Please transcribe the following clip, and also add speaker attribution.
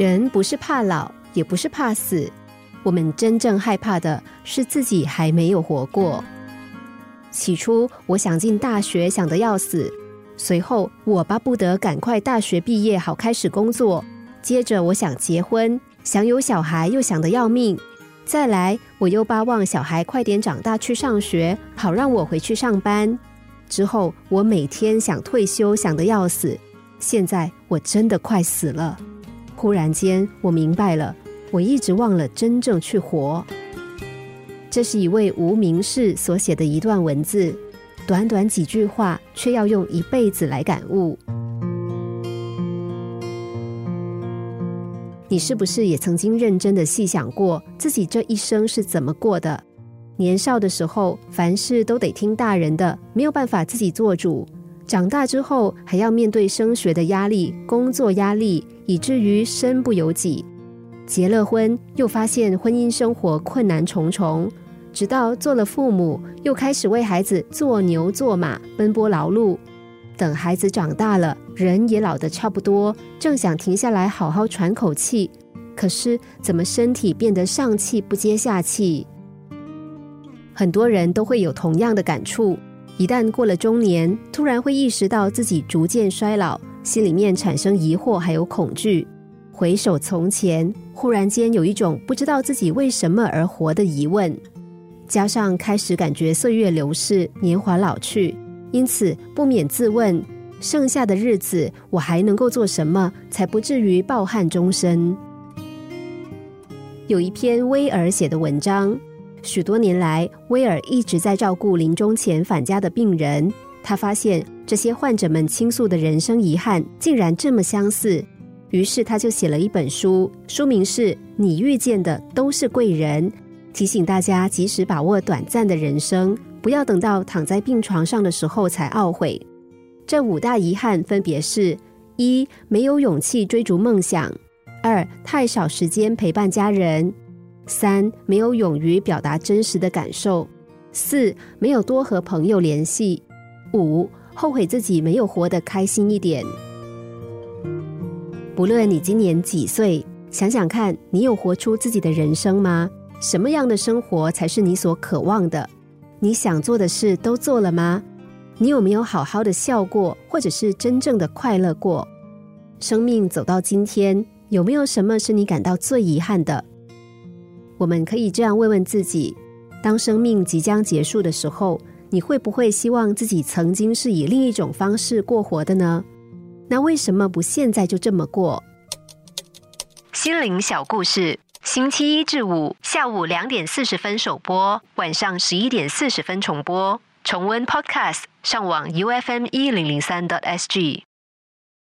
Speaker 1: 人不是怕老，也不是怕死，我们真正害怕的是自己还没有活过。起初，我想进大学，想得要死；随后，我巴不得赶快大学毕业，好开始工作。接着，我想结婚，想有小孩，又想得要命。再来，我又巴望小孩快点长大去上学，好让我回去上班。之后，我每天想退休，想得要死。现在，我真的快死了。忽然间，我明白了，我一直忘了真正去活。这是一位无名氏所写的一段文字，短短几句话，却要用一辈子来感悟。你是不是也曾经认真的细想过自己这一生是怎么过的？年少的时候，凡事都得听大人的，没有办法自己做主；长大之后，还要面对升学的压力、工作压力，以至于身不由己。结了婚，又发现婚姻生活困难重重，直到做了父母，又开始为孩子做牛做马，奔波劳碌。等孩子长大了，人也老得差不多，正想停下来好好喘口气，可是怎么身体变得上气不接下气？很多人都会有同样的感触：一旦过了中年，突然会意识到自己逐渐衰老，心里面产生疑惑，还有恐惧。回首从前，忽然间有一种不知道自己为什么而活的疑问，加上开始感觉岁月流逝，年华老去。因此，不免自问：剩下的日子，我还能够做什么，才不至于抱憾终身？有一篇威尔写的文章，许多年来，威尔一直在照顾临终前返家的病人。他发现这些患者们倾诉的人生遗憾，竟然这么相似。于是，他就写了一本书，书名是《你遇见的都是贵人》，提醒大家及时把握短暂的人生。不要等到躺在病床上的时候才懊悔。这五大遗憾分别是：一、没有勇气追逐梦想；二、太少时间陪伴家人；三、没有勇于表达真实的感受；四、没有多和朋友联系；五、后悔自己没有活得开心一点。不论你今年几岁，想想看，你有活出自己的人生吗？什么样的生活才是你所渴望的？你想做的事都做了吗？你有没有好好的笑过，或者是真正的快乐过？生命走到今天，有没有什么是你感到最遗憾的？我们可以这样问问自己：当生命即将结束的时候，你会不会希望自己曾经是以另一种方式过活的呢？那为什么不现在就这么过？心灵小故事。星期一至五下午两点四十分首播，晚上十一点四十分重播。重温 Podcast，上网 U F M 一零零三 t S G。